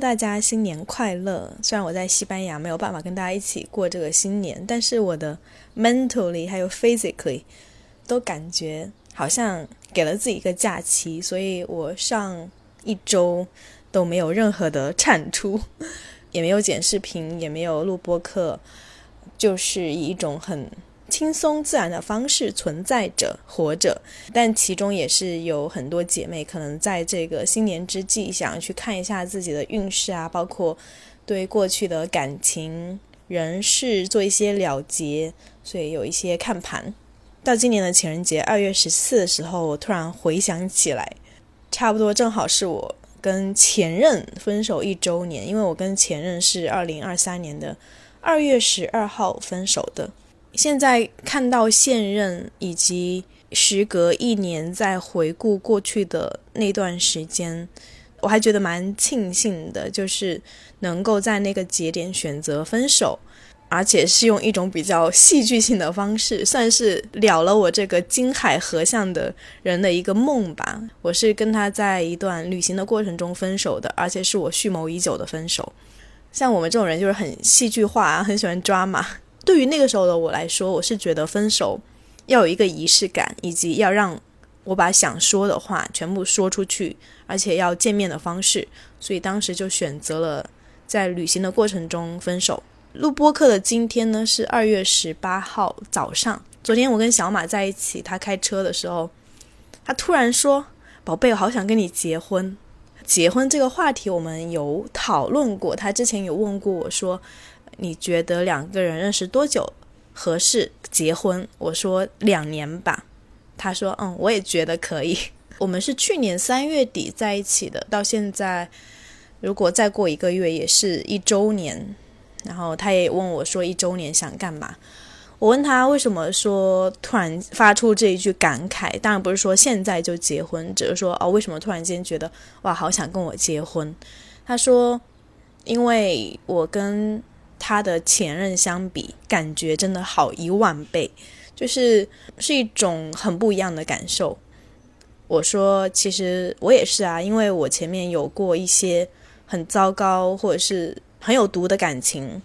大家新年快乐！虽然我在西班牙没有办法跟大家一起过这个新年，但是我的 mentally 还有 physically 都感觉好像给了自己一个假期，所以我上一周都没有任何的产出，也没有剪视频，也没有录播课，就是以一种很。轻松自然的方式存在着、活着，但其中也是有很多姐妹可能在这个新年之际，想要去看一下自己的运势啊，包括对过去的感情、人事做一些了结，所以有一些看盘。到今年的情人节二月十四的时候，我突然回想起来，差不多正好是我跟前任分手一周年，因为我跟前任是二零二三年的二月十二号分手的。现在看到现任，以及时隔一年再回顾过去的那段时间，我还觉得蛮庆幸的，就是能够在那个节点选择分手，而且是用一种比较戏剧性的方式，算是了了我这个金海河向的人的一个梦吧。我是跟他在一段旅行的过程中分手的，而且是我蓄谋已久的分手。像我们这种人就是很戏剧化，很喜欢抓马。对于那个时候的我来说，我是觉得分手要有一个仪式感，以及要让我把想说的话全部说出去，而且要见面的方式，所以当时就选择了在旅行的过程中分手。录播课的今天呢是二月十八号早上，昨天我跟小马在一起，他开车的时候，他突然说：“宝贝，我好想跟你结婚。”结婚这个话题我们有讨论过，他之前有问过我说。你觉得两个人认识多久合适结婚？我说两年吧。他说嗯，我也觉得可以。我们是去年三月底在一起的，到现在如果再过一个月也是一周年。然后他也问我说一周年想干嘛？我问他为什么说突然发出这一句感慨？当然不是说现在就结婚，只是说哦，为什么突然间觉得哇，好想跟我结婚？他说因为我跟。他的前任相比，感觉真的好一万倍，就是是一种很不一样的感受。我说，其实我也是啊，因为我前面有过一些很糟糕或者是很有毒的感情，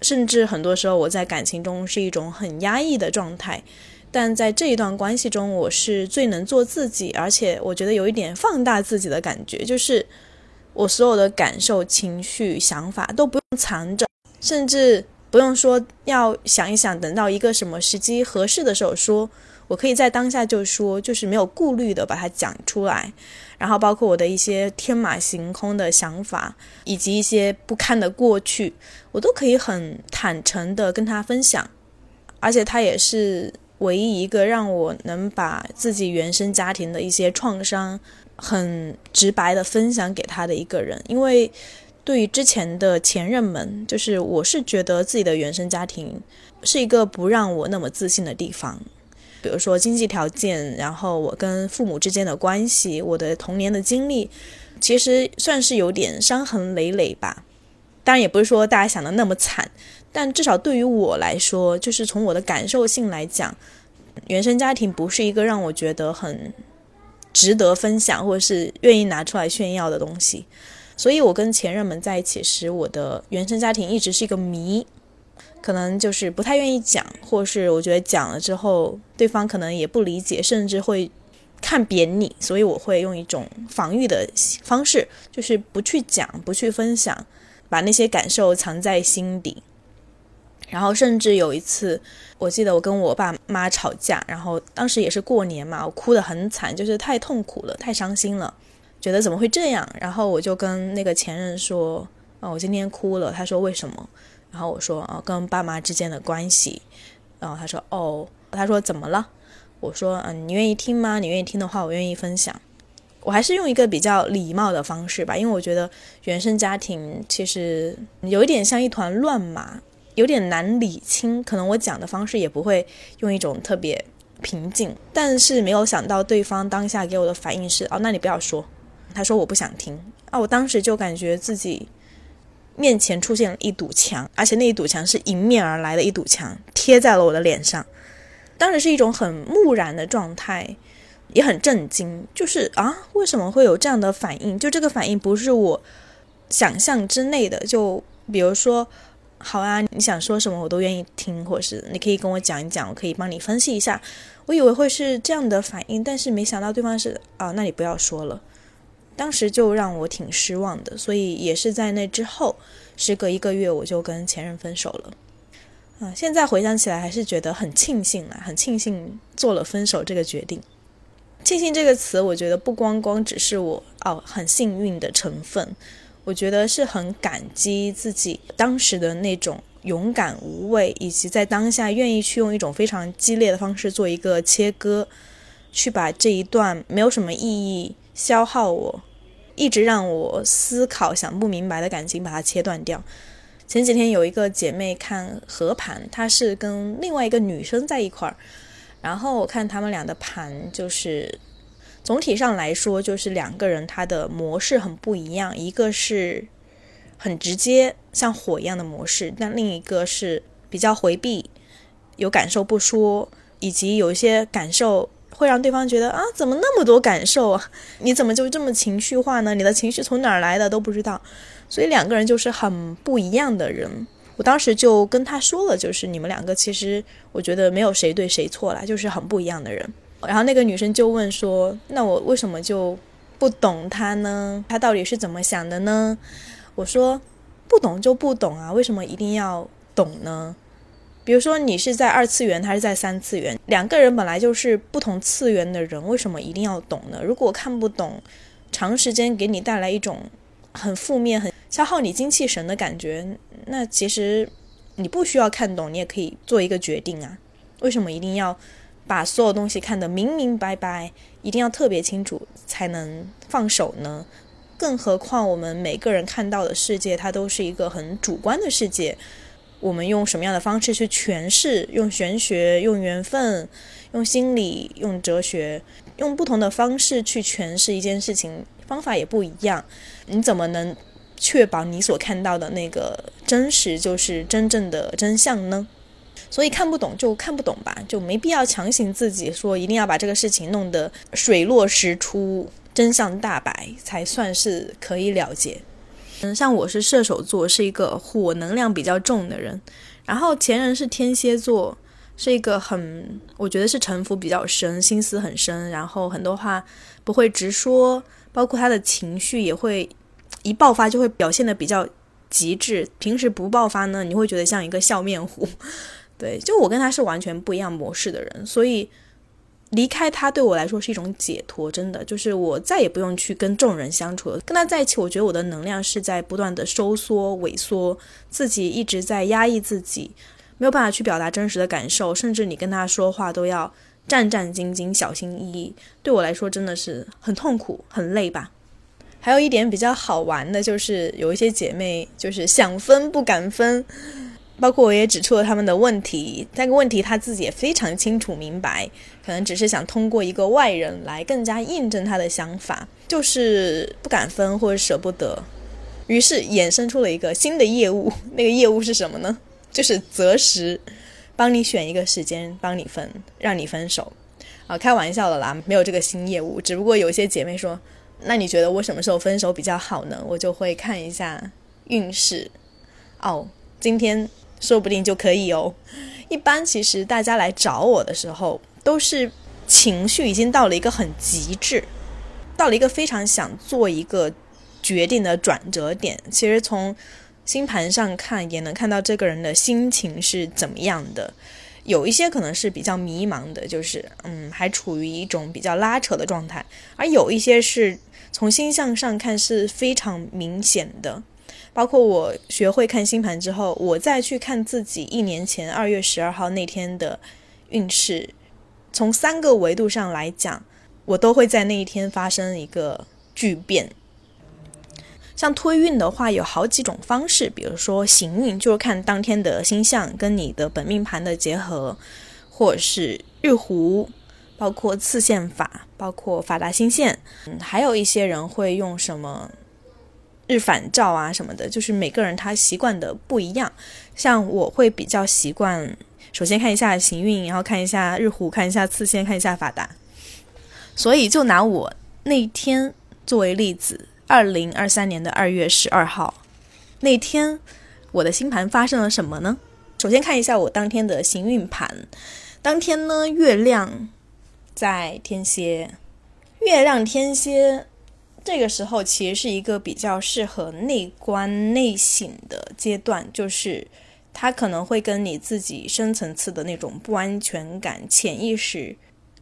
甚至很多时候我在感情中是一种很压抑的状态，但在这一段关系中，我是最能做自己，而且我觉得有一点放大自己的感觉，就是。我所有的感受、情绪、想法都不用藏着，甚至不用说要想一想，等到一个什么时机合适的时候说，我可以在当下就说，就是没有顾虑的把它讲出来。然后包括我的一些天马行空的想法，以及一些不堪的过去，我都可以很坦诚的跟他分享。而且他也是唯一一个让我能把自己原生家庭的一些创伤。很直白的分享给他的一个人，因为对于之前的前任们，就是我是觉得自己的原生家庭是一个不让我那么自信的地方，比如说经济条件，然后我跟父母之间的关系，我的童年的经历，其实算是有点伤痕累累吧。当然也不是说大家想的那么惨，但至少对于我来说，就是从我的感受性来讲，原生家庭不是一个让我觉得很。值得分享或者是愿意拿出来炫耀的东西，所以我跟前任们在一起时，我的原生家庭一直是一个谜，可能就是不太愿意讲，或是我觉得讲了之后，对方可能也不理解，甚至会看扁你，所以我会用一种防御的方式，就是不去讲，不去分享，把那些感受藏在心底。然后甚至有一次，我记得我跟我爸妈吵架，然后当时也是过年嘛，我哭得很惨，就是太痛苦了，太伤心了，觉得怎么会这样？然后我就跟那个前任说：“啊，我今天哭了。”他说：“为什么？”然后我说：“啊，跟爸妈之间的关系。”然后他说：“哦。”他说：“怎么了？”我说：“嗯，你愿意听吗？你愿意听的话，我愿意分享。”我还是用一个比较礼貌的方式吧，因为我觉得原生家庭其实有一点像一团乱麻。有点难理清，可能我讲的方式也不会用一种特别平静，但是没有想到对方当下给我的反应是哦，那你不要说。他说我不想听啊，我当时就感觉自己面前出现了一堵墙，而且那一堵墙是迎面而来的一堵墙，贴在了我的脸上。当时是一种很木然的状态，也很震惊，就是啊，为什么会有这样的反应？就这个反应不是我想象之内的。就比如说，好啊，你想说什么我都愿意听，或是你可以跟我讲一讲，我可以帮你分析一下。我以为会是这样的反应，但是没想到对方是啊，那你不要说了。当时就让我挺失望的，所以也是在那之后，时隔一个月，我就跟前任分手了。啊，现在回想起来还是觉得很庆幸啊，很庆幸做了分手这个决定。庆幸这个词，我觉得不光光只是我哦很幸运的成分，我觉得是很感激自己当时的那种勇敢无畏，以及在当下愿意去用一种非常激烈的方式做一个切割，去把这一段没有什么意义、消耗我、一直让我思考、想不明白的感情把它切断掉。前几天有一个姐妹看合盘，她是跟另外一个女生在一块儿，然后我看他们俩的盘，就是总体上来说，就是两个人他的模式很不一样，一个是很直接像火一样的模式，但另一个是比较回避，有感受不说，以及有一些感受会让对方觉得啊，怎么那么多感受啊？你怎么就这么情绪化呢？你的情绪从哪儿来的都不知道。所以两个人就是很不一样的人，我当时就跟他说了，就是你们两个其实我觉得没有谁对谁错啦，就是很不一样的人。然后那个女生就问说：“那我为什么就不懂他呢？他到底是怎么想的呢？”我说：“不懂就不懂啊，为什么一定要懂呢？比如说你是在二次元，他是在三次元，两个人本来就是不同次元的人，为什么一定要懂呢？如果看不懂，长时间给你带来一种很负面、很……消耗你精气神的感觉，那其实你不需要看懂，你也可以做一个决定啊。为什么一定要把所有东西看得明明白白，一定要特别清楚才能放手呢？更何况我们每个人看到的世界，它都是一个很主观的世界。我们用什么样的方式去诠释？用玄学，用缘分，用心理，用哲学，用不同的方式去诠释一件事情，方法也不一样。你怎么能？确保你所看到的那个真实就是真正的真相呢？所以看不懂就看不懂吧，就没必要强行自己说一定要把这个事情弄得水落石出、真相大白才算是可以了结。嗯，像我是射手座，是一个火能量比较重的人，然后前任是天蝎座，是一个很我觉得是城府比较深、心思很深，然后很多话不会直说，包括他的情绪也会。一爆发就会表现的比较极致，平时不爆发呢，你会觉得像一个笑面虎。对，就我跟他是完全不一样模式的人，所以离开他对我来说是一种解脱，真的就是我再也不用去跟众人相处了。跟他在一起，我觉得我的能量是在不断的收缩、萎缩，自己一直在压抑自己，没有办法去表达真实的感受，甚至你跟他说话都要战战兢兢、小心翼翼。对我来说真的是很痛苦、很累吧。还有一点比较好玩的，就是有一些姐妹就是想分不敢分，包括我也指出了他们的问题。那个问题她自己也非常清楚明白，可能只是想通过一个外人来更加印证她的想法，就是不敢分或者舍不得。于是衍生出了一个新的业务，那个业务是什么呢？就是择时，帮你选一个时间，帮你分，让你分手。啊，开玩笑的啦，没有这个新业务，只不过有一些姐妹说。那你觉得我什么时候分手比较好呢？我就会看一下运势，哦，今天说不定就可以哦。一般其实大家来找我的时候，都是情绪已经到了一个很极致，到了一个非常想做一个决定的转折点。其实从星盘上看，也能看到这个人的心情是怎么样的。有一些可能是比较迷茫的，就是嗯，还处于一种比较拉扯的状态，而有一些是。从星象上看是非常明显的，包括我学会看星盘之后，我再去看自己一年前二月十二号那天的运势，从三个维度上来讲，我都会在那一天发生一个巨变。像推运的话，有好几种方式，比如说行运，就是看当天的星象跟你的本命盘的结合，或者是日胡。包括次线法，包括法达星线，嗯，还有一些人会用什么日反照啊什么的，就是每个人他习惯的不一样。像我会比较习惯，首先看一下行运，然后看一下日虎，看一下次线，看一下法达。所以就拿我那天作为例子，二零二三年的二月十二号那天，我的星盘发生了什么呢？首先看一下我当天的行运盘。当天呢，月亮在天蝎，月亮天蝎这个时候其实是一个比较适合内观内省的阶段，就是它可能会跟你自己深层次的那种不安全感、潜意识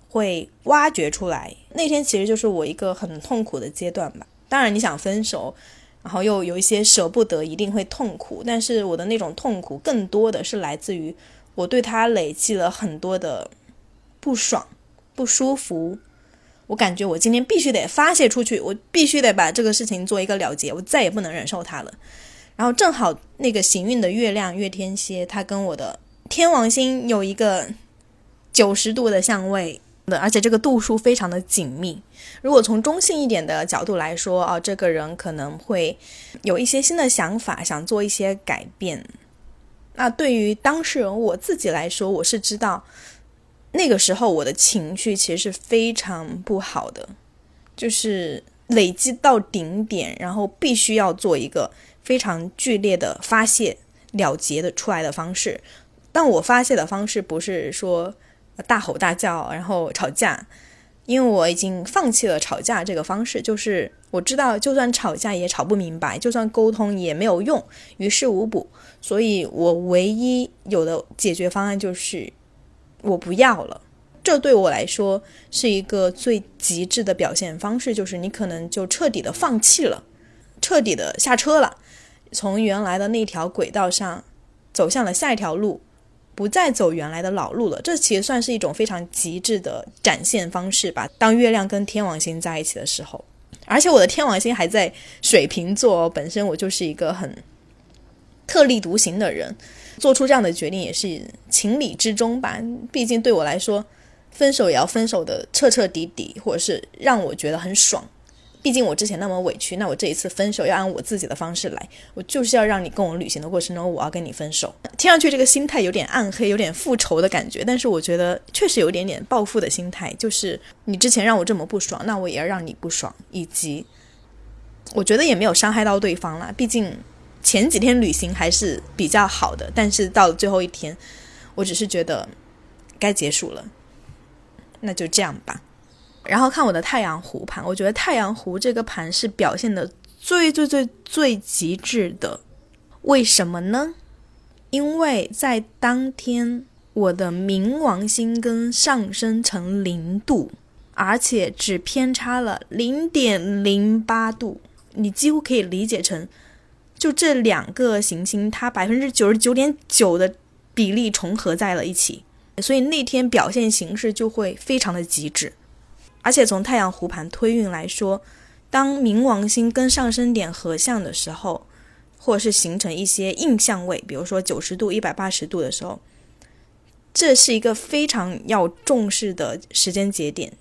会挖掘出来。那天其实就是我一个很痛苦的阶段吧。当然，你想分手，然后又有一些舍不得，一定会痛苦。但是我的那种痛苦，更多的是来自于我对他累积了很多的不爽、不舒服。我感觉我今天必须得发泄出去，我必须得把这个事情做一个了结，我再也不能忍受他了。然后正好那个行运的月亮月天蝎，它跟我的天王星有一个九十度的相位。的，而且这个度数非常的紧密。如果从中性一点的角度来说，哦，这个人可能会有一些新的想法，想做一些改变。那对于当事人我自己来说，我是知道那个时候我的情绪其实是非常不好的，就是累积到顶点，然后必须要做一个非常剧烈的发泄了结的出来的方式。但我发泄的方式不是说。大吼大叫，然后吵架，因为我已经放弃了吵架这个方式。就是我知道，就算吵架也吵不明白，就算沟通也没有用，于事无补。所以我唯一有的解决方案就是我不要了。这对我来说是一个最极致的表现方式，就是你可能就彻底的放弃了，彻底的下车了，从原来的那条轨道上走向了下一条路。不再走原来的老路了，这其实算是一种非常极致的展现方式吧。当月亮跟天王星在一起的时候，而且我的天王星还在水瓶座，本身我就是一个很特立独行的人，做出这样的决定也是情理之中吧。毕竟对我来说，分手也要分手的彻彻底底，或者是让我觉得很爽。毕竟我之前那么委屈，那我这一次分手要按我自己的方式来，我就是要让你跟我旅行的过程中，我要跟你分手。听上去这个心态有点暗黑，有点复仇的感觉，但是我觉得确实有点点报复的心态，就是你之前让我这么不爽，那我也要让你不爽，以及我觉得也没有伤害到对方啦。毕竟前几天旅行还是比较好的，但是到了最后一天，我只是觉得该结束了，那就这样吧。然后看我的太阳湖盘，我觉得太阳湖这个盘是表现的最最最最极致的。为什么呢？因为在当天，我的冥王星跟上升成零度，而且只偏差了零点零八度。你几乎可以理解成，就这两个行星，它百分之九十九点九的比例重合在了一起，所以那天表现形式就会非常的极致。而且从太阳湖盘推运来说，当冥王星跟上升点合相的时候，或者是形成一些硬相位，比如说九十度、一百八十度的时候，这是一个非常要重视的时间节点。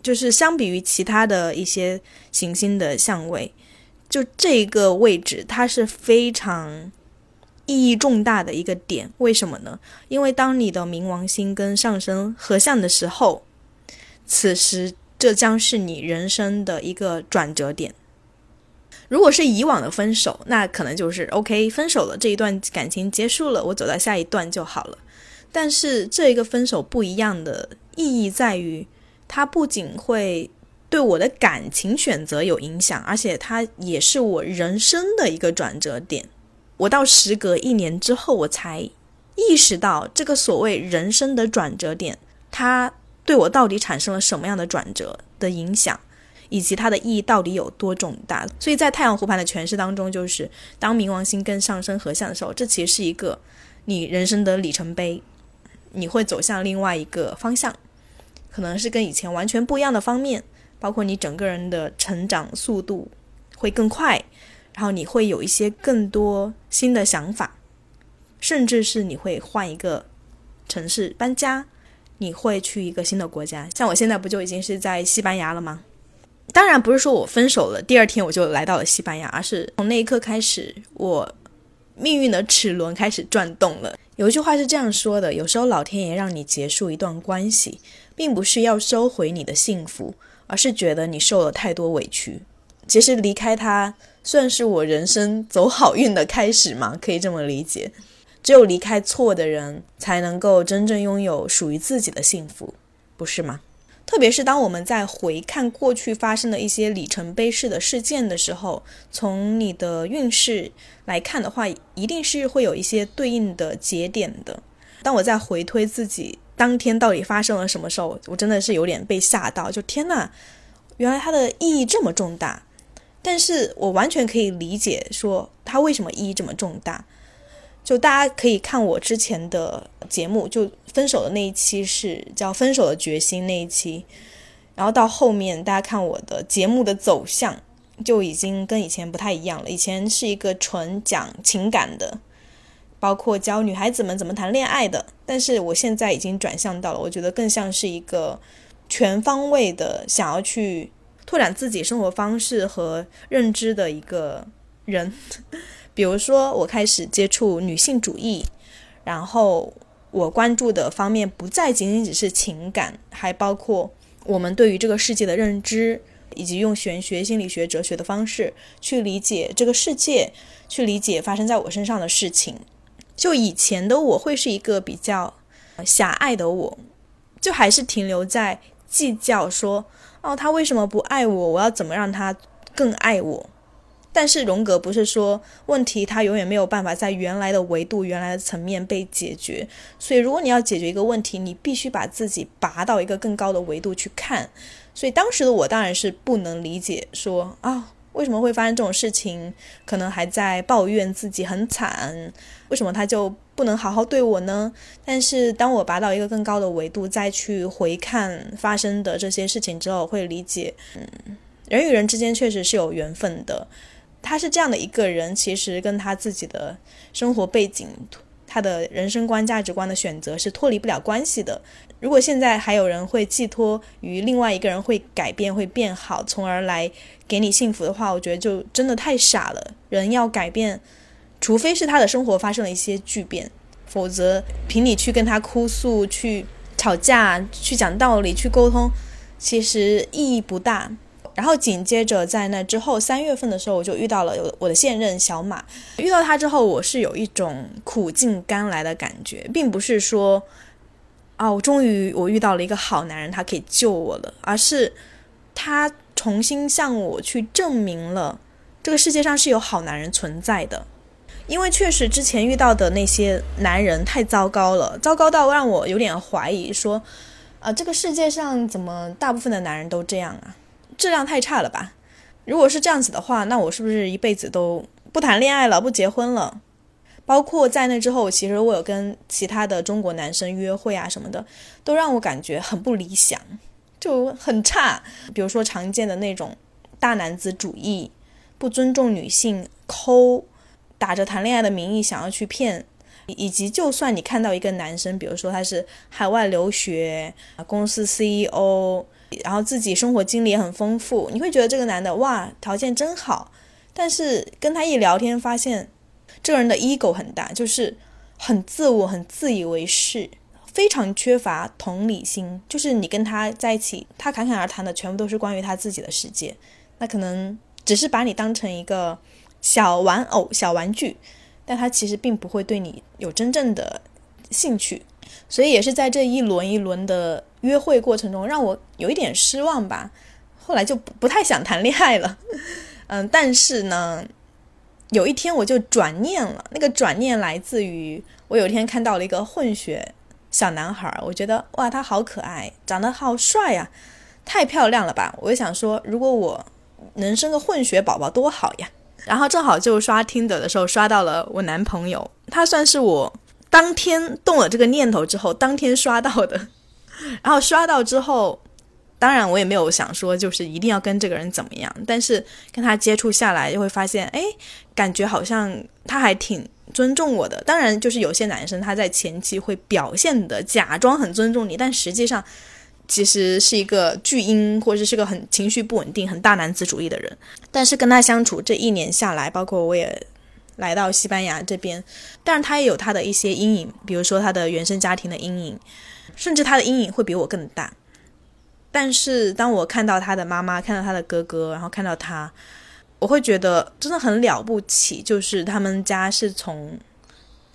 就是相比于其他的一些行星的相位，就这个位置它是非常意义重大的一个点。为什么呢？因为当你的冥王星跟上升合相的时候，此时。这将是你人生的一个转折点。如果是以往的分手，那可能就是 OK，分手了，这一段感情结束了，我走到下一段就好了。但是这一个分手不一样的意义在于，它不仅会对我的感情选择有影响，而且它也是我人生的一个转折点。我到时隔一年之后，我才意识到这个所谓人生的转折点，它。对我到底产生了什么样的转折的影响，以及它的意义到底有多重大？所以在太阳湖盘的诠释当中，就是当冥王星跟上升合相的时候，这其实是一个你人生的里程碑，你会走向另外一个方向，可能是跟以前完全不一样的方面，包括你整个人的成长速度会更快，然后你会有一些更多新的想法，甚至是你会换一个城市搬家。你会去一个新的国家，像我现在不就已经是在西班牙了吗？当然不是说我分手了，第二天我就来到了西班牙，而是从那一刻开始，我命运的齿轮开始转动了。有一句话是这样说的：有时候老天爷让你结束一段关系，并不是要收回你的幸福，而是觉得你受了太多委屈。其实离开他算是我人生走好运的开始嘛，可以这么理解。只有离开错的人，才能够真正拥有属于自己的幸福，不是吗？特别是当我们在回看过去发生的一些里程碑式的事件的时候，从你的运势来看的话，一定是会有一些对应的节点的。当我在回推自己当天到底发生了什么时候，我真的是有点被吓到，就天呐，原来它的意义这么重大。但是我完全可以理解，说它为什么意义这么重大。就大家可以看我之前的节目，就分手的那一期是叫《分手的决心》那一期，然后到后面大家看我的节目的走向就已经跟以前不太一样了。以前是一个纯讲情感的，包括教女孩子们怎么谈恋爱的，但是我现在已经转向到了，我觉得更像是一个全方位的想要去拓展自己生活方式和认知的一个人。比如说，我开始接触女性主义，然后我关注的方面不再仅仅只是情感，还包括我们对于这个世界的认知，以及用玄学、心理学、哲学的方式去理解这个世界，去理解发生在我身上的事情。就以前的我会是一个比较狭隘的我，就还是停留在计较说，哦，他为什么不爱我？我要怎么让他更爱我？但是荣格不是说问题，他永远没有办法在原来的维度、原来的层面被解决。所以，如果你要解决一个问题，你必须把自己拔到一个更高的维度去看。所以，当时的我当然是不能理解，说啊，为什么会发生这种事情？可能还在抱怨自己很惨，为什么他就不能好好对我呢？但是，当我拔到一个更高的维度，再去回看发生的这些事情之后，会理解，嗯，人与人之间确实是有缘分的。他是这样的一个人，其实跟他自己的生活背景、他的人生观、价值观的选择是脱离不了关系的。如果现在还有人会寄托于另外一个人会改变、会变好，从而来给你幸福的话，我觉得就真的太傻了。人要改变，除非是他的生活发生了一些巨变，否则凭你去跟他哭诉、去吵架、去讲道理、去沟通，其实意义不大。然后紧接着在那之后三月份的时候，我就遇到了我的现任小马。遇到他之后，我是有一种苦尽甘来的感觉，并不是说，啊，我终于我遇到了一个好男人，他可以救我了，而是他重新向我去证明了这个世界上是有好男人存在的。因为确实之前遇到的那些男人太糟糕了，糟糕到让我有点怀疑，说，啊，这个世界上怎么大部分的男人都这样啊？质量太差了吧？如果是这样子的话，那我是不是一辈子都不谈恋爱了，不结婚了？包括在那之后，其实我有跟其他的中国男生约会啊什么的，都让我感觉很不理想，就很差。比如说常见的那种大男子主义，不尊重女性，抠，打着谈恋爱的名义想要去骗，以及就算你看到一个男生，比如说他是海外留学，公司 CEO。然后自己生活经历也很丰富，你会觉得这个男的哇条件真好，但是跟他一聊天发现，这个人的 ego 很大，就是很自我、很自以为是，非常缺乏同理心。就是你跟他在一起，他侃侃而谈的全部都是关于他自己的世界，那可能只是把你当成一个小玩偶、小玩具，但他其实并不会对你有真正的兴趣。所以也是在这一轮一轮的约会过程中，让我有一点失望吧。后来就不不太想谈恋爱了。嗯，但是呢，有一天我就转念了。那个转念来自于我有一天看到了一个混血小男孩，我觉得哇，他好可爱，长得好帅呀，太漂亮了吧！我就想说，如果我能生个混血宝宝多好呀。然后正好就刷听的的时候刷到了我男朋友，他算是我。当天动了这个念头之后，当天刷到的，然后刷到之后，当然我也没有想说就是一定要跟这个人怎么样，但是跟他接触下来就会发现，哎，感觉好像他还挺尊重我的。当然，就是有些男生他在前期会表现的假装很尊重你，但实际上其实是一个巨婴，或者是个很情绪不稳定、很大男子主义的人。但是跟他相处这一年下来，包括我也。来到西班牙这边，但是他也有他的一些阴影，比如说他的原生家庭的阴影，甚至他的阴影会比我更大。但是当我看到他的妈妈，看到他的哥哥，然后看到他，我会觉得真的很了不起，就是他们家是从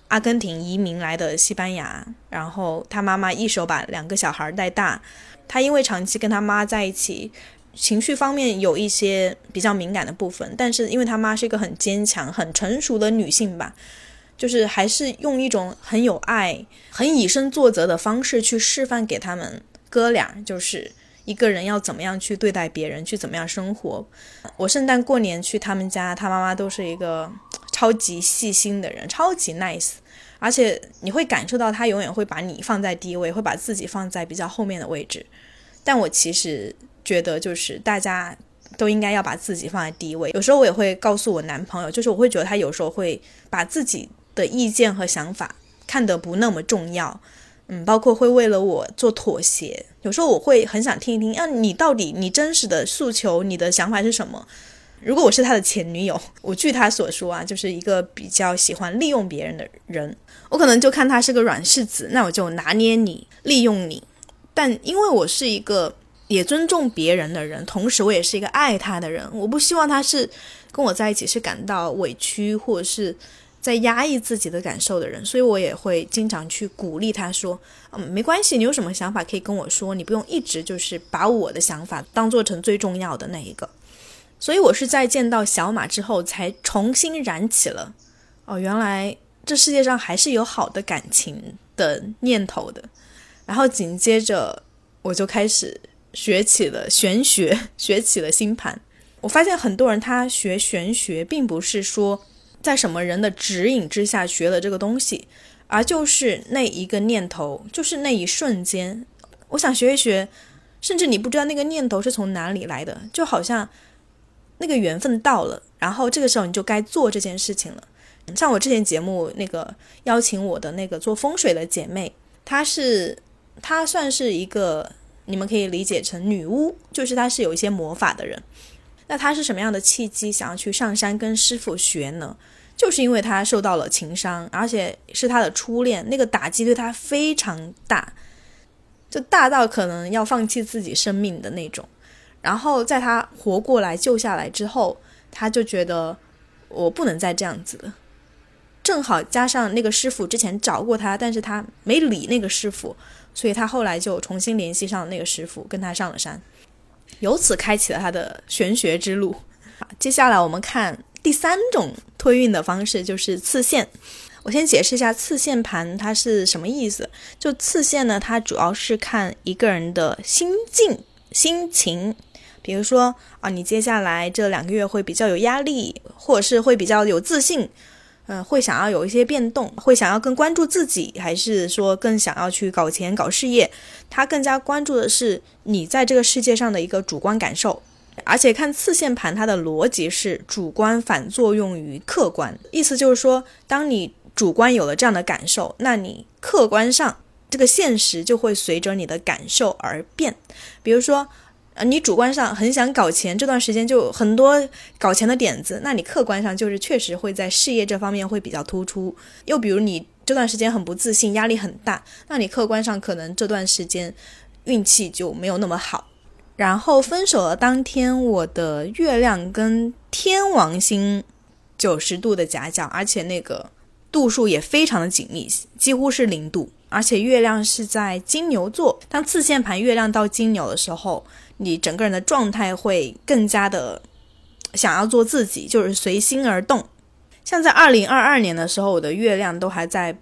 阿根廷移民来的西班牙，然后他妈妈一手把两个小孩带大，他因为长期跟他妈在一起，情绪方面有一些比较敏感的部分，但是因为他妈是一个很坚强、很成熟的女性吧，就是还是用一种很有爱、很以身作则的方式去示范给他们哥俩，就是。一个人要怎么样去对待别人，去怎么样生活？我圣诞过年去他们家，他妈妈都是一个 超级细心的人，超级 nice，而且你会感受到他永远会把你放在第一位，会把自己放在比较后面的位置。但我其实觉得，就是大家都应该要把自己放在第一位。有时候我也会告诉我男朋友，就是我会觉得他有时候会把自己的意见和想法看得不那么重要。嗯，包括会为了我做妥协，有时候我会很想听一听，啊，你到底你真实的诉求，你的想法是什么？如果我是他的前女友，我据他所说啊，就是一个比较喜欢利用别人的人，我可能就看他是个软柿子，那我就拿捏你，利用你。但因为我是一个也尊重别人的人，同时我也是一个爱他的人，我不希望他是跟我在一起是感到委屈或者是。在压抑自己的感受的人，所以我也会经常去鼓励他说：“嗯，没关系，你有什么想法可以跟我说，你不用一直就是把我的想法当做成最重要的那一个。”所以，我是在见到小马之后，才重新燃起了哦，原来这世界上还是有好的感情的念头的。然后紧接着，我就开始学起了玄学，学起了星盘。我发现很多人他学玄学，并不是说。在什么人的指引之下学了这个东西，而就是那一个念头，就是那一瞬间，我想学一学，甚至你不知道那个念头是从哪里来的，就好像那个缘分到了，然后这个时候你就该做这件事情了。像我之前节目那个邀请我的那个做风水的姐妹，她是她算是一个你们可以理解成女巫，就是她是有一些魔法的人。那她是什么样的契机想要去上山跟师傅学呢？就是因为他受到了情伤，而且是他的初恋，那个打击对他非常大，就大到可能要放弃自己生命的那种。然后在他活过来救下来之后，他就觉得我不能再这样子了。正好加上那个师傅之前找过他，但是他没理那个师傅，所以他后来就重新联系上那个师傅，跟他上了山，由此开启了他的玄学之路。好，接下来我们看。第三种推运的方式就是次线。我先解释一下次线盘它是什么意思。就次线呢，它主要是看一个人的心境、心情。比如说啊，你接下来这两个月会比较有压力，或者是会比较有自信，嗯，会想要有一些变动，会想要更关注自己，还是说更想要去搞钱、搞事业？他更加关注的是你在这个世界上的一个主观感受。而且看次线盘，它的逻辑是主观反作用于客观，意思就是说，当你主观有了这样的感受，那你客观上这个现实就会随着你的感受而变。比如说，呃，你主观上很想搞钱，这段时间就很多搞钱的点子，那你客观上就是确实会在事业这方面会比较突出。又比如你这段时间很不自信，压力很大，那你客观上可能这段时间运气就没有那么好。然后分手的当天，我的月亮跟天王星九十度的夹角，而且那个度数也非常的紧密，几乎是零度。而且月亮是在金牛座，当次线盘月亮到金牛的时候，你整个人的状态会更加的想要做自己，就是随心而动。像在二零二二年的时候，我的月亮都还在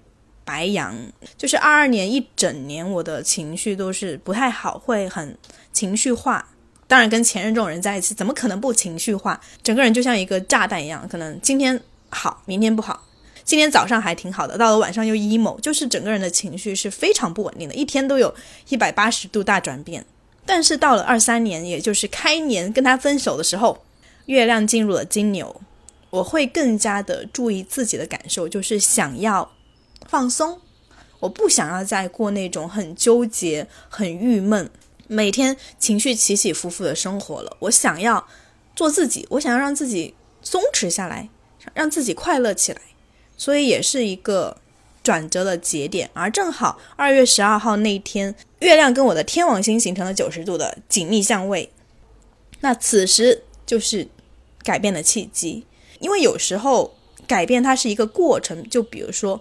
白羊，就是二二年一整年，我的情绪都是不太好，会很。情绪化，当然跟前任这种人在一起，怎么可能不情绪化？整个人就像一个炸弹一样，可能今天好，明天不好，今天早上还挺好的，到了晚上又 emo，就是整个人的情绪是非常不稳定的，一天都有一百八十度大转变。但是到了二三年，也就是开年跟他分手的时候，月亮进入了金牛，我会更加的注意自己的感受，就是想要放松，我不想要再过那种很纠结、很郁闷。每天情绪起起伏伏的生活了，我想要做自己，我想要让自己松弛下来，让自己快乐起来，所以也是一个转折的节点。而正好二月十二号那一天，月亮跟我的天王星形成了九十度的紧密相位，那此时就是改变的契机。因为有时候改变它是一个过程，就比如说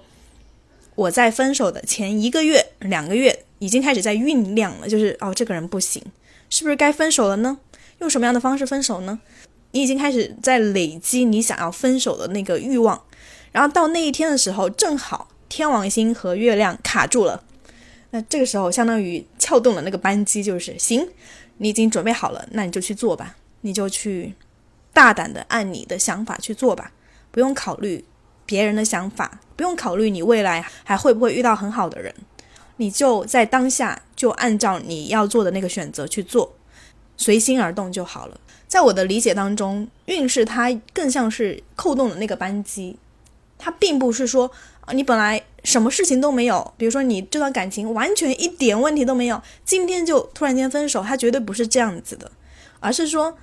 我在分手的前一个月、两个月已经开始在酝酿了，就是哦，这个人不行，是不是该分手了呢？用什么样的方式分手呢？你已经开始在累积你想要分手的那个欲望，然后到那一天的时候，正好天王星和月亮卡住了，那这个时候相当于撬动了那个扳机，就是行，你已经准备好了，那你就去做吧，你就去大胆的按你的想法去做吧，不用考虑别人的想法，不用考虑你未来还会不会遇到很好的人，你就在当下就按照你要做的那个选择去做，随心而动就好了。在我的理解当中，运势它更像是扣动的那个扳机，它并不是说，你本来什么事情都没有，比如说你这段感情完全一点问题都没有，今天就突然间分手，它绝对不是这样子的，而是说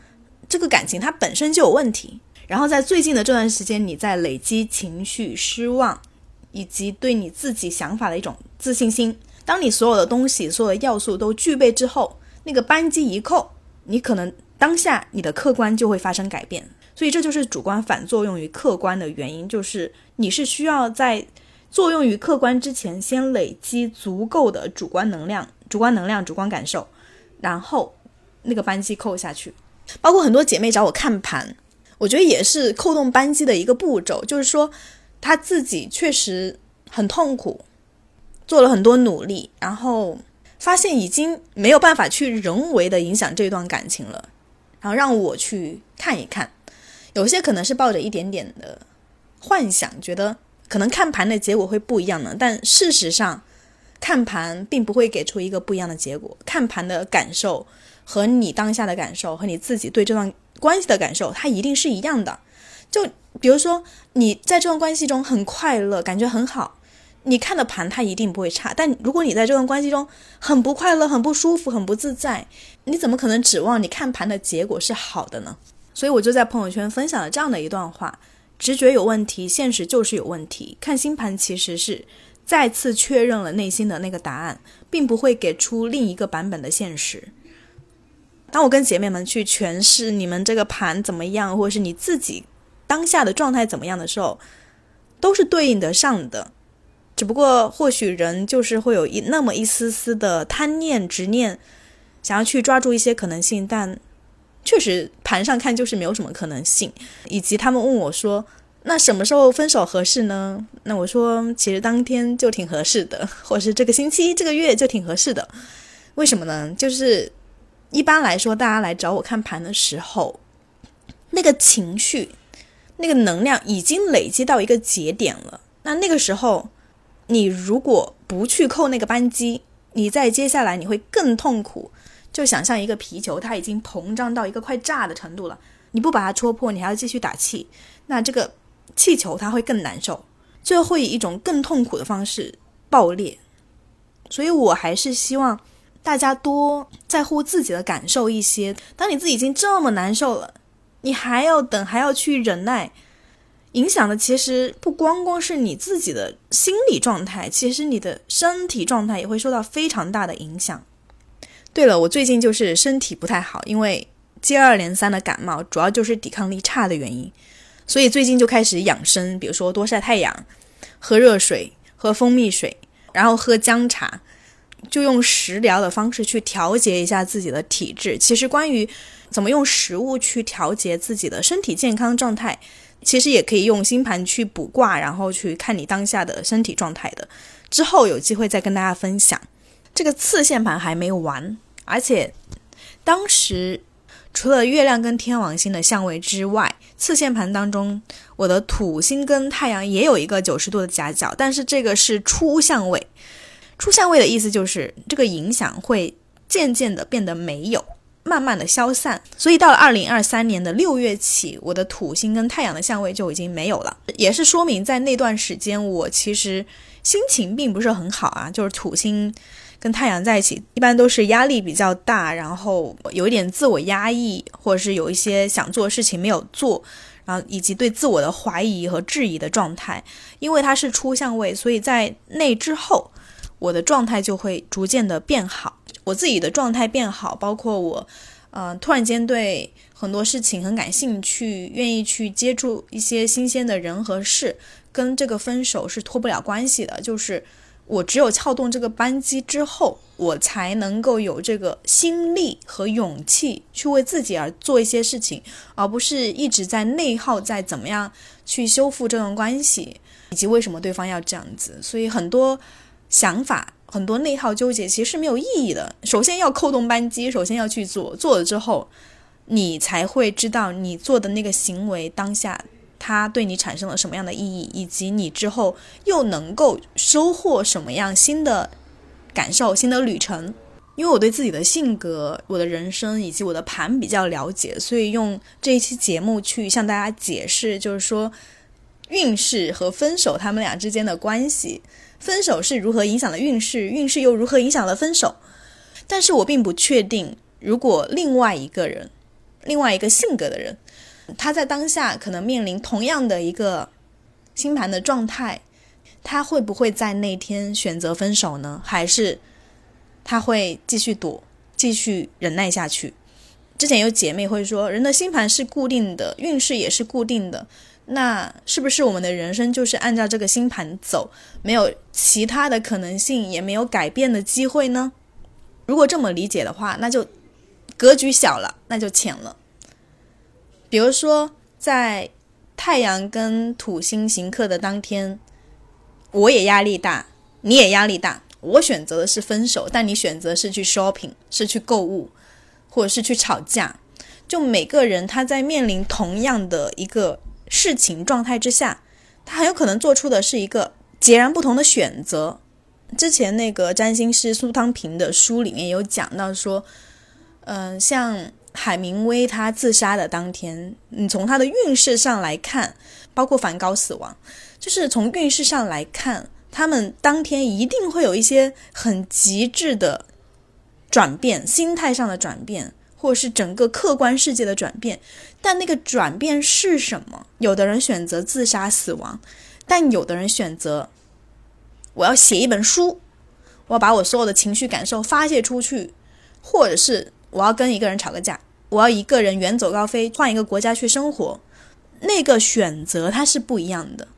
这个感情它本身就有问题，然后在最近的这段时间，你在累积情绪、失望，以及对你自己想法的一种自信心。当你所有的东西、所有的要素都具备之后，那个扳机一扣，你可能。当下你的客观就会发生改变，所以这就是主观反作用于客观的原因，就是你是需要在作用于客观之前，先累积足够的主观能量、主观能量、主观感受，然后那个扳机扣下去。包括很多姐妹找我看盘，我觉得也是扣动扳机的一个步骤，就是说她自己确实很痛苦，做了很多努力，然后发现已经没有办法去人为的影响这段感情了。然后让我去看一看，有些可能是抱着一点点的幻想，觉得可能看盘的结果会不一样呢。但事实上，看盘并不会给出一个不一样的结果。看盘的感受和你当下的感受，和你自己对这段关系的感受，它一定是一样的。就比如说，你在这段关系中很快乐，感觉很好。你看的盘，它一定不会差。但如果你在这段关系中很不快乐、很不舒服、很不自在，你怎么可能指望你看盘的结果是好的呢？所以我就在朋友圈分享了这样的一段话：直觉有问题，现实就是有问题。看星盘其实是再次确认了内心的那个答案，并不会给出另一个版本的现实。当我跟姐妹们去诠释你们这个盘怎么样，或者是你自己当下的状态怎么样的时候，都是对应得上的。只不过，或许人就是会有一那么一丝丝的贪念、执念，想要去抓住一些可能性，但确实盘上看就是没有什么可能性。以及他们问我说：“那什么时候分手合适呢？”那我说：“其实当天就挺合适的，或者是这个星期、这个月就挺合适的。为什么呢？就是一般来说，大家来找我看盘的时候，那个情绪、那个能量已经累积到一个节点了。那那个时候。”你如果不去扣那个扳机，你在接下来你会更痛苦。就想象一个皮球，它已经膨胀到一个快炸的程度了，你不把它戳破，你还要继续打气，那这个气球它会更难受，最后会以一种更痛苦的方式爆裂。所以我还是希望大家多在乎自己的感受一些。当你自己已经这么难受了，你还要等，还要去忍耐。影响的其实不光光是你自己的心理状态，其实你的身体状态也会受到非常大的影响。对了，我最近就是身体不太好，因为接二连三的感冒，主要就是抵抗力差的原因，所以最近就开始养生，比如说多晒太阳，喝热水，喝蜂蜜水，然后喝姜茶，就用食疗的方式去调节一下自己的体质。其实关于怎么用食物去调节自己的身体健康状态。其实也可以用星盘去卜卦，然后去看你当下的身体状态的。之后有机会再跟大家分享。这个次线盘还没完，而且当时除了月亮跟天王星的相位之外，次线盘当中我的土星跟太阳也有一个九十度的夹角，但是这个是初相位。初相位的意思就是这个影响会渐渐的变得没有。慢慢的消散，所以到了二零二三年的六月起，我的土星跟太阳的相位就已经没有了，也是说明在那段时间我其实心情并不是很好啊，就是土星跟太阳在一起，一般都是压力比较大，然后有一点自我压抑，或者是有一些想做的事情没有做，然后以及对自我的怀疑和质疑的状态，因为它是初相位，所以在那之后，我的状态就会逐渐的变好。我自己的状态变好，包括我，嗯，突然间对很多事情很感兴趣，愿意去接触一些新鲜的人和事，跟这个分手是脱不了关系的。就是我只有撬动这个扳机之后，我才能够有这个心力和勇气去为自己而做一些事情，而不是一直在内耗，在怎么样去修复这段关系，以及为什么对方要这样子。所以很多想法，很多内耗纠结，其实是没有意义的。首先要扣动扳机，首先要去做，做了之后。你才会知道你做的那个行为当下，它对你产生了什么样的意义，以及你之后又能够收获什么样新的感受、新的旅程。因为我对自己的性格、我的人生以及我的盘比较了解，所以用这一期节目去向大家解释，就是说运势和分手他们俩之间的关系，分手是如何影响了运势，运势又如何影响了分手。但是我并不确定，如果另外一个人。另外一个性格的人，他在当下可能面临同样的一个星盘的状态，他会不会在那天选择分手呢？还是他会继续躲，继续忍耐下去？之前有姐妹会说，人的星盘是固定的，运势也是固定的，那是不是我们的人生就是按照这个星盘走，没有其他的可能性，也没有改变的机会呢？如果这么理解的话，那就。格局小了，那就浅了。比如说，在太阳跟土星行克的当天，我也压力大，你也压力大。我选择的是分手，但你选择是去 shopping，是去购物，或者是去吵架。就每个人他在面临同样的一个事情状态之下，他很有可能做出的是一个截然不同的选择。之前那个占星师苏汤平的书里面有讲到说。嗯，像海明威他自杀的当天，你从他的运势上来看，包括梵高死亡，就是从运势上来看，他们当天一定会有一些很极致的转变，心态上的转变，或是整个客观世界的转变。但那个转变是什么？有的人选择自杀死亡，但有的人选择我要写一本书，我要把我所有的情绪感受发泄出去，或者是。我要跟一个人吵个架，我要一个人远走高飞，换一个国家去生活，那个选择它是不一样的。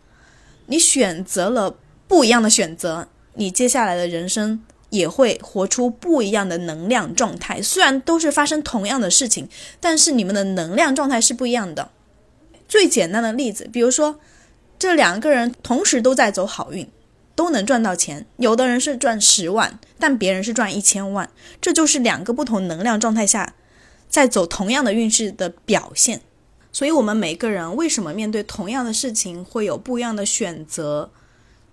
你选择了不一样的选择，你接下来的人生也会活出不一样的能量状态。虽然都是发生同样的事情，但是你们的能量状态是不一样的。最简单的例子，比如说这两个人同时都在走好运。都能赚到钱，有的人是赚十万，但别人是赚一千万，这就是两个不同能量状态下，在走同样的运势的表现。所以，我们每个人为什么面对同样的事情会有不一样的选择，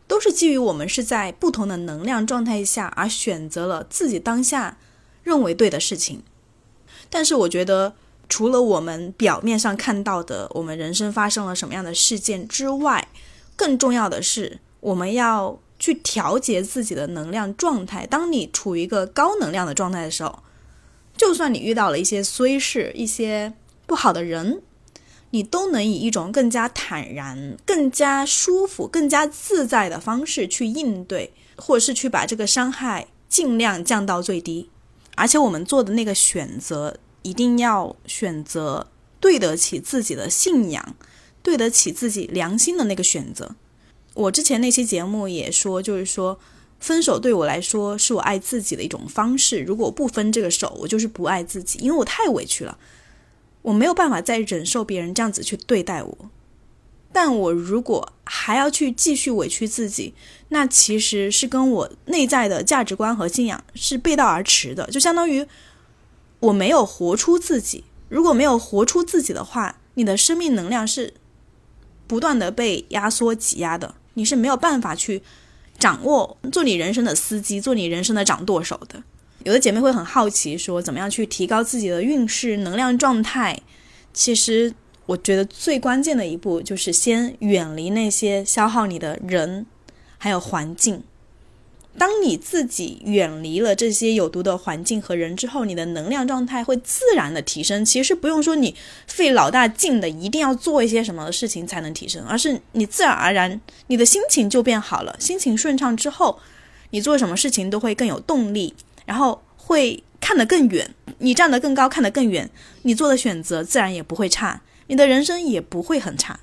都是基于我们是在不同的能量状态下而选择了自己当下认为对的事情。但是，我觉得除了我们表面上看到的我们人生发生了什么样的事件之外，更重要的是。我们要去调节自己的能量状态。当你处于一个高能量的状态的时候，就算你遇到了一些衰事、一些不好的人，你都能以一种更加坦然、更加舒服、更加自在的方式去应对，或者是去把这个伤害尽量降到最低。而且我们做的那个选择，一定要选择对得起自己的信仰、对得起自己良心的那个选择。我之前那期节目也说，就是说，分手对我来说是我爱自己的一种方式。如果不分这个手，我就是不爱自己，因为我太委屈了，我没有办法再忍受别人这样子去对待我。但我如果还要去继续委屈自己，那其实是跟我内在的价值观和信仰是背道而驰的，就相当于我没有活出自己。如果没有活出自己的话，你的生命能量是不断的被压缩挤压的。你是没有办法去掌握做你人生的司机，做你人生的掌舵手的。有的姐妹会很好奇，说怎么样去提高自己的运势、能量状态？其实我觉得最关键的一步就是先远离那些消耗你的人，还有环境。当你自己远离了这些有毒的环境和人之后，你的能量状态会自然的提升。其实不用说你费老大劲的一定要做一些什么事情才能提升，而是你自然而然你的心情就变好了。心情顺畅之后，你做什么事情都会更有动力，然后会看得更远，你站得更高，看得更远，你做的选择自然也不会差，你的人生也不会很差。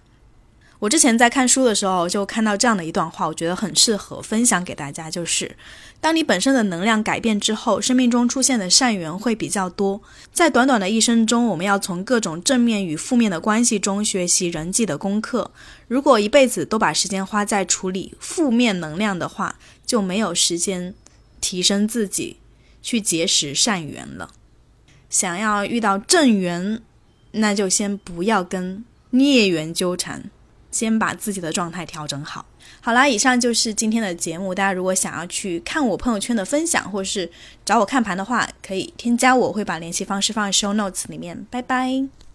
我之前在看书的时候就看到这样的一段话，我觉得很适合分享给大家，就是当你本身的能量改变之后，生命中出现的善缘会比较多。在短短的一生中，我们要从各种正面与负面的关系中学习人际的功课。如果一辈子都把时间花在处理负面能量的话，就没有时间提升自己，去结识善缘了。想要遇到正缘，那就先不要跟孽缘纠缠。先把自己的状态调整好。好啦，以上就是今天的节目。大家如果想要去看我朋友圈的分享，或是找我看盘的话，可以添加我，会把联系方式放在 show notes 里面。拜拜。